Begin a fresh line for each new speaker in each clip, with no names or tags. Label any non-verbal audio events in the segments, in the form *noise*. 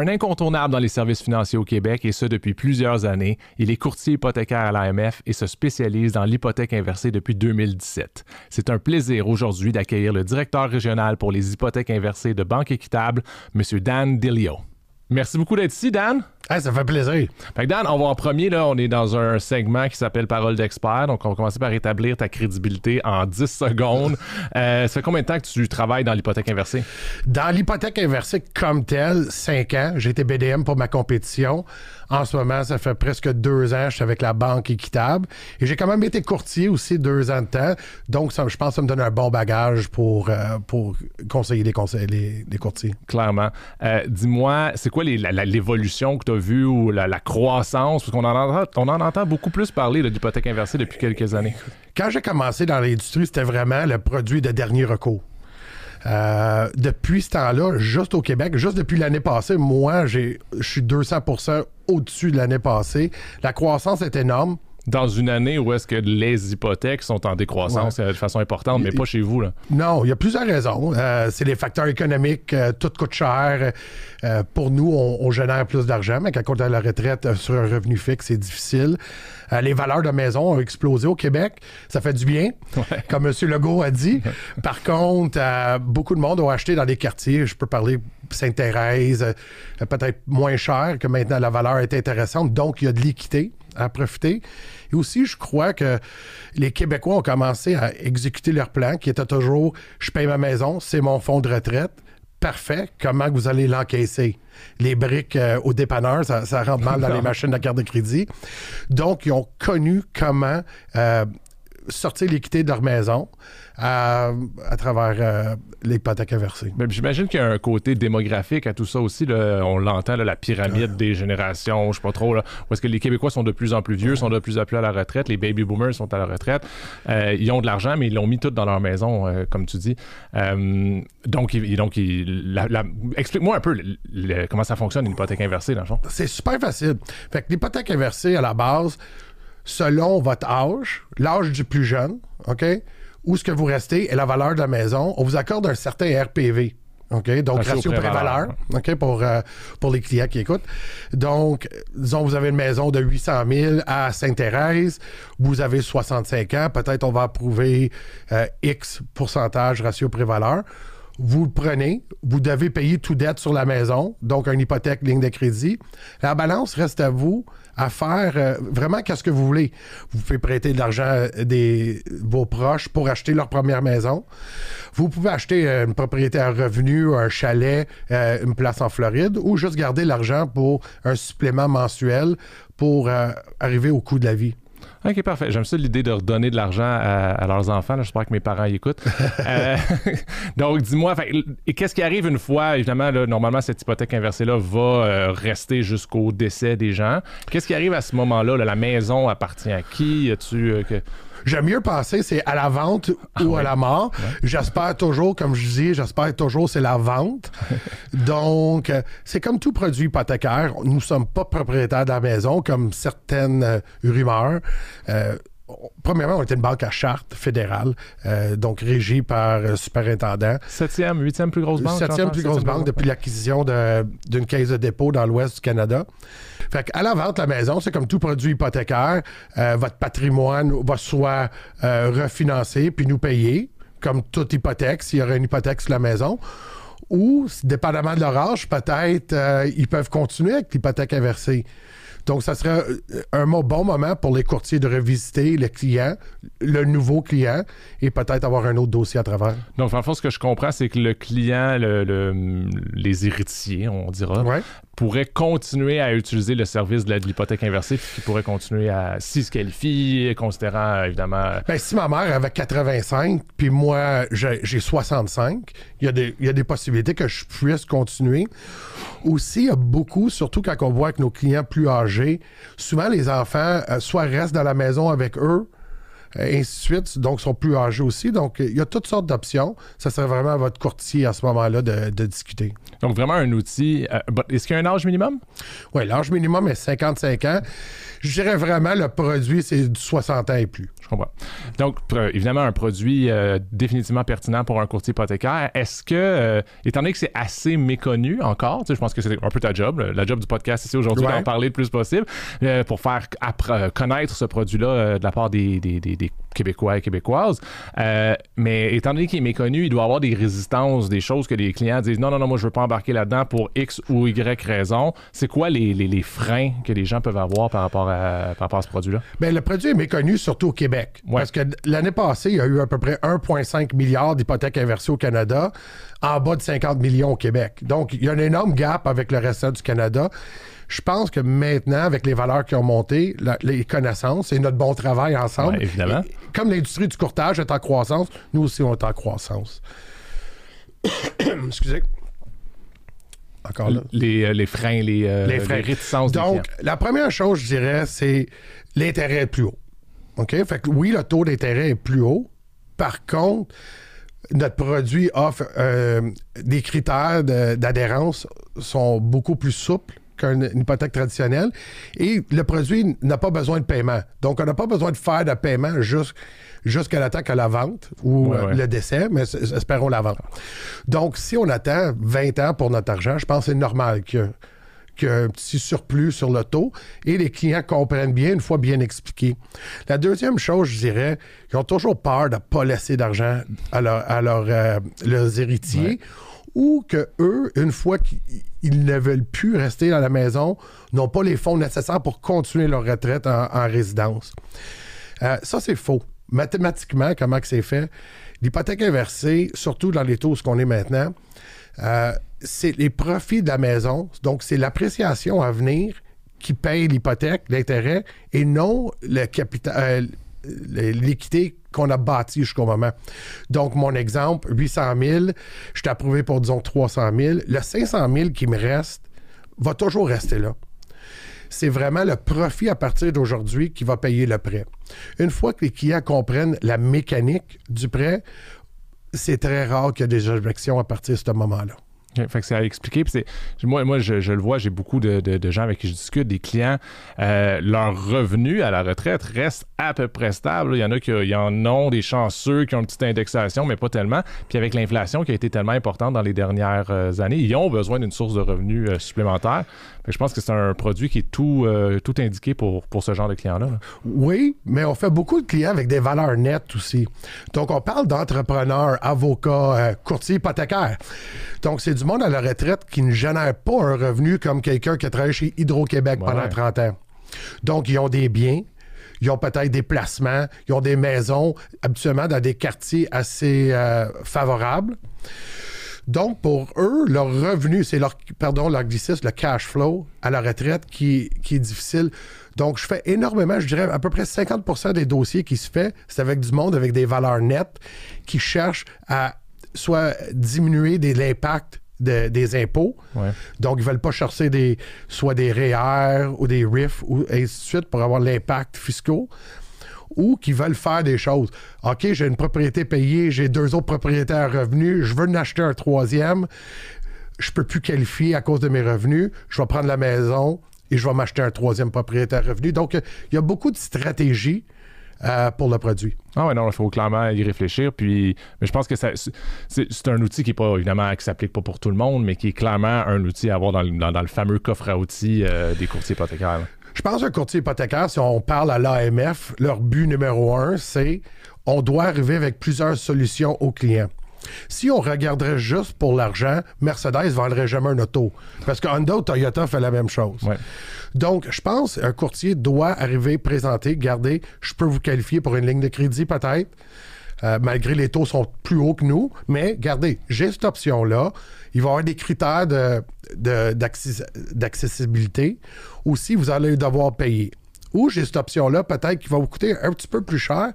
Un incontournable dans les services financiers au Québec et ce depuis plusieurs années, il est courtier hypothécaire à l'AMF et se spécialise dans l'hypothèque inversée depuis 2017. C'est un plaisir aujourd'hui d'accueillir le directeur régional pour les hypothèques inversées de Banque Équitable, M. Dan Dilio. Merci beaucoup d'être ici, Dan.
Ça fait plaisir.
Fait Dan, on va en premier, là, on est dans un segment qui s'appelle Parole d'expert. Donc, on va commencer par établir ta crédibilité en 10 secondes. *laughs* Euh, ça fait combien de temps que tu travailles dans l'hypothèque inversée?
Dans l'hypothèque inversée comme telle, 5 ans. J'ai été BDM pour ma compétition. En ce moment, ça fait presque deux ans, je suis avec la Banque Équitable. Et j'ai quand même été courtier aussi deux ans de temps. Donc, ça, je pense que ça me donne un bon bagage pour, euh, pour conseiller les, conseils, les, courtiers.
Clairement. Euh, dis-moi, c'est quoi l'évolution que tu as vue ou la, croissance? Parce qu'on en, entend, on en entend beaucoup plus parler de l'hypothèque inversée depuis quelques années.
Quand j'ai commencé dans l'industrie, c'était vraiment le produit de dernier recours. Euh, depuis ce temps-là, juste au Québec, juste depuis l'année passée, moi, je suis 200% au-dessus de l'année passée. La croissance est énorme
dans une année où est-ce que les hypothèques sont en décroissance euh, de façon importante, mais pas chez vous. Là.
Non, il y a plusieurs raisons. Euh, c'est les facteurs économiques, euh, tout coûte cher. pour nous, on, génère plus d'argent, mais quand on est à la retraite sur un revenu fixe, c'est difficile. les valeurs de maison ont explosé au Québec. Ça fait du bien, comme M. Legault a dit. Par contre, beaucoup de monde ont acheté dans des quartiers, je peux parler Sainte-Thérèse, peut-être moins cher, que maintenant la valeur est intéressante. Donc, il y a de l'équité à profiter. Et aussi, je crois que les Québécois ont commencé à exécuter leur plan qui était toujours je paye ma maison, c'est mon fonds de retraite. Parfait. Comment vous allez l'encaisser? Les briques euh, au dépanneur, ça, rentre mal dans les *laughs* machines de carte de crédit. Donc, ils ont connu comment euh, sortir l'équité de leur maison à, travers euh, l'hypothèque inversée.
J'imagine qu'il y a un côté démographique à tout ça aussi. On l'entend, la pyramide des générations, je sais pas trop. Là, où est-ce que les Québécois sont de plus en plus vieux, sont de plus en plus à la retraite, les baby boomers sont à la retraite. Euh, ils ont de l'argent, mais ils l'ont mis tout dans leur maison, euh, comme tu dis. donc, donc explique-moi un peu comment ça fonctionne une hypothèque inversée, dans le fond.
C'est super facile. Fait que l'hypothèque inversée, à la base, selon votre âge, l'âge du plus jeune, OK? Où ce que vous restez et la valeur de la maison, on vous accorde un certain RPV. OK? Donc, ratio, pré-valeur. OK? Pour, euh, pour les clients qui écoutent. Donc, disons, vous avez une maison de 800 000 à Sainte-Thérèse. Vous avez 65 ans. Peut-être on va approuver euh, X pourcentage ratio pré-valeur. Vous le prenez. Vous devez payer tout dette sur la maison. Donc, une hypothèque, ligne de crédit. La balance reste à vous à faire euh, vraiment qu'est-ce que vous voulez. Vous pouvez prêter de l'argent à des, vos proches pour acheter leur première maison. Vous pouvez acheter euh, une propriété à revenu, un chalet, euh, une place en Floride ou juste garder l'argent pour un supplément mensuel pour arriver au coût de la vie.
OK, parfait. J'aime ça l'idée de redonner de l'argent à, leurs enfants. J'espère que mes parents y écoutent. *laughs* Euh, *laughs* donc, dis-moi, qu'est-ce qui arrive une fois, évidemment, normalement, cette hypothèque inversée-là va euh, rester jusqu'au décès des gens? Qu'est-ce qui arrive à ce moment-là? La maison appartient à qui? Euh,
J'aime mieux penser c'est à la vente ah ou à la mort. J'espère toujours, comme je dis, j'espère toujours c'est la vente. *laughs* Donc, euh, c'est comme tout produit hypothécaire. Nous ne sommes pas propriétaires de la maison, comme certaines euh, rumeurs. Euh, premièrement, on était une banque à charte fédérale, donc régie par le superintendant.
Septième, huitième plus grosse banque.
Septième plus grosse banque depuis l'acquisition d'une caisse de dépôt dans l'ouest du Canada. Fait qu'à la vente, la maison, c'est comme tout produit hypothécaire. Euh, votre patrimoine va soit euh, refinancé puis nous payer, comme toute hypothèque, s'il y aurait une hypothèque sur la maison. Ou, dépendamment de leur âge, peut-être euh, ils peuvent continuer avec l'hypothèque inversée. Donc, ça serait un bon moment pour les courtiers de revisiter le client, le nouveau client, et peut-être avoir un autre dossier à travers.
Donc, en fait, ce que je comprends, c'est que le client, les héritiers, on dira, pourrait continuer à utiliser le service de l'hypothèque inversée, puis qui pourrait continuer à s'y se qualifier, considérant évidemment.
Ben, si ma mère avait 85, puis moi j'ai 65, il y, a des, y a des possibilités que je puisse continuer. Aussi, il y a beaucoup, surtout quand on voit que nos clients plus âgés, souvent les enfants euh, soit restent dans la maison avec eux, ainsi de suite. Donc, ils sont plus âgés aussi. Donc, il y a toutes sortes d'options. Ça serait vraiment à votre courtier à ce moment-là de, de discuter.
Donc, vraiment un outil. euh, Est-ce qu'il y a un âge minimum?
Oui, l'âge minimum est 55 ans. Je dirais vraiment, le produit, c'est du 60 ans et plus.
Je comprends. Donc, évidemment, un produit euh, définitivement pertinent pour un courtier hypothécaire. Est-ce que, euh, étant donné que c'est assez méconnu encore, je pense que c'est un peu ta job, la job du podcast ici aujourd'hui,
Ouais.
d'en parler le plus possible, euh, pour faire euh, connaître ce produit-là euh, de la part des, des- des- des Québécois et Québécoises. Euh, mais étant donné qu'il est méconnu, il doit avoir des résistances, des choses que les clients disent non, non, non, moi, je veux pas embarquer là-dedans pour X ou Y raison. C'est quoi les, les- les freins que les gens peuvent avoir par rapport à, par rapport à ce produit-là?
Bien, le produit est méconnu, surtout au Québec.
Ouais.
Parce que l'année passée, il y a eu à peu près 1,5 milliard d'hypothèques inversées au Canada, en bas de 50 millions au Québec. Donc, il y a un énorme gap avec le reste du Canada. Je pense que maintenant, avec les valeurs qui ont monté, la- les connaissances et notre bon travail ensemble,
Ouais, évidemment.
et- comme l'industrie du courtage est en croissance, nous aussi, on est en croissance. *coughs* Excusez. Encore là.
Les, euh, les freins, les, euh,
Les freins.
réticences des
Donc, la première chose, je dirais, c'est l'intérêt est plus haut. OK? Fait que oui, le taux d'intérêt est plus haut. Par contre, notre produit offre euh, des critères de- d'adhérence sont beaucoup plus souples qu'une une hypothèque traditionnelle. Et le produit n'a pas besoin de paiement. Donc, on n'a pas besoin de faire de paiement jus- jusqu'à la temps que la vente ou
Ouais,
euh,
ouais.
le décès, mais espérons la vente. Donc, si on attend 20 ans pour notre argent, je pense que c'est normal que qu'il y a un petit surplus sur le taux et les clients comprennent bien une fois bien expliqué. La deuxième chose, je dirais, ils ont toujours peur de ne pas laisser d'argent à, leur- à leur, euh, leurs héritiers ou que eux, une fois qu'ils ils ne veulent plus rester dans la maison, n'ont pas les fonds nécessaires pour continuer leur retraite en, en résidence. Euh, ça, c'est faux. Mathématiquement, comment c'est fait? L'hypothèque inversée, surtout dans les taux ce qu'on est maintenant, euh, c'est les profits de la maison. Donc, c'est l'appréciation à venir qui paye l'hypothèque, l'intérêt, et non le capital, euh, l'équité qu'on a bâtie jusqu'au moment. Donc, mon exemple, 800 000, je t'ai approuvé pour, disons, 300 000. Le 500 000 qui me reste va toujours rester là c'est vraiment le profit à partir d'aujourd'hui qui va payer le prêt. Une fois que les clients comprennent la mécanique du prêt, c'est très rare qu'il y ait des objections à partir de ce moment-là.
Fait que c'est à expliquer. Puis moi, moi je, le vois, j'ai beaucoup de, de- gens avec qui je discute, des clients, euh, leur revenu à la retraite reste à peu près stable. Il y en a qui y en ont des chanceux qui ont une petite indexation, mais pas tellement. Puis avec l'inflation qui a été tellement importante dans les dernières euh, années, ils ont besoin d'une source de revenus euh, supplémentaire. Je pense que c'est un produit qui est tout, euh, tout indiqué pour, pour ce genre de clients-là. là.
Oui, mais on fait beaucoup de clients avec des valeurs nettes aussi. Donc, on parle d'entrepreneurs, avocats, euh, courtiers hypothécaires. Donc, c'est du monde à la retraite qui ne génère pas un revenu comme quelqu'un qui a travaillé chez Hydro-Québec
Ouais,
pendant
ouais.
30 ans. Donc, ils ont des biens, ils ont peut-être des placements, ils ont des maisons, habituellement dans des quartiers assez euh, favorables. Donc, pour eux, leur revenu, c'est leur, pardon, leur le cash flow à la retraite qui, qui est difficile. Donc, je fais énormément, je dirais à peu près 50% des dossiers qui se fait, c'est avec du monde avec des valeurs nettes qui cherchent à soit diminuer l'impact de- des impôts.
Ouais.
Donc, ils veulent pas chercher des, soit des REER ou des RIF ou ainsi de suite pour avoir l'impact fiscaux ou qui veulent faire des choses. OK, j'ai une propriété payée, j'ai deux autres propriétés à revenus, je veux en acheter un troisième, je peux plus qualifier à cause de mes revenus, je vais prendre la maison et je vais m'acheter un troisième propriété à revenus. Donc, euh, il y a beaucoup de stratégies euh, pour le produit.
Ah ouais, non, il faut clairement y réfléchir. Puis, mais je pense que c'est, un outil qui est pas, évidemment, qui s'applique pas pour tout le monde, mais qui est clairement un outil à avoir dans, le- dans- dans le fameux coffre à outils euh, des courtiers hypothécaires.
Je pense qu'un courtier hypothécaire, si on parle à l'AMF, leur but numéro un, c'est on doit arriver avec plusieurs solutions aux clients. Si on regarderait juste pour l'argent, Mercedes vendrait jamais un auto. Parce que Honda ou Toyota fait la même chose.
Ouais.
Donc, je pense qu'un courtier doit arriver, présenter, garder, je peux vous qualifier pour une ligne de crédit peut-être, euh, malgré les taux sont plus hauts que nous, mais gardez, j'ai cette option-là. Il va y avoir des critères de- de- d'accessibilité. Aussi, vous allez devoir payer. Ou j'ai cette option-là, peut-être qui va vous coûter un petit peu plus cher,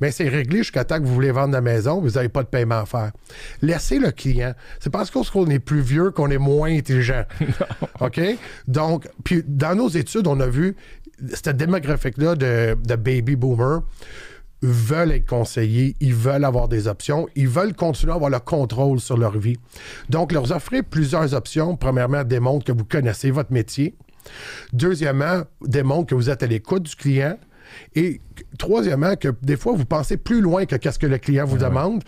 mais c'est réglé jusqu'à temps que vous voulez vendre la maison, vous n'avez pas de paiement à faire. Laissez le client. C'est parce qu'on est plus vieux qu'on est moins intelligent. *laughs* OK? Donc, puis dans nos études, on a vu cette démographique-là de, de baby boomer veulent être conseillés, ils veulent avoir des options, ils veulent continuer à avoir le contrôle sur leur vie. Donc, leur offrir plusieurs options, premièrement, démontre que vous connaissez votre métier. Deuxièmement, démontre que vous êtes à l'écoute du client. Et troisièmement, que des fois, vous pensez plus loin que qu'est-ce que le client vous demande.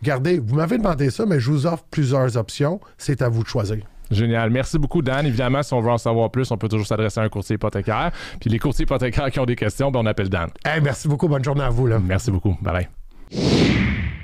Regardez, vous m'avez demandé ça, mais je vous offre plusieurs options. C'est à vous de choisir.
Génial. Merci beaucoup, Dan. Évidemment, si on veut en savoir plus, on peut toujours s'adresser à un courtier hypothécaire. Puis les courtiers hypothécaires qui ont des questions, ben on appelle Dan.
merci beaucoup. Bonne journée à vous. Là.
Merci beaucoup. Bye bye.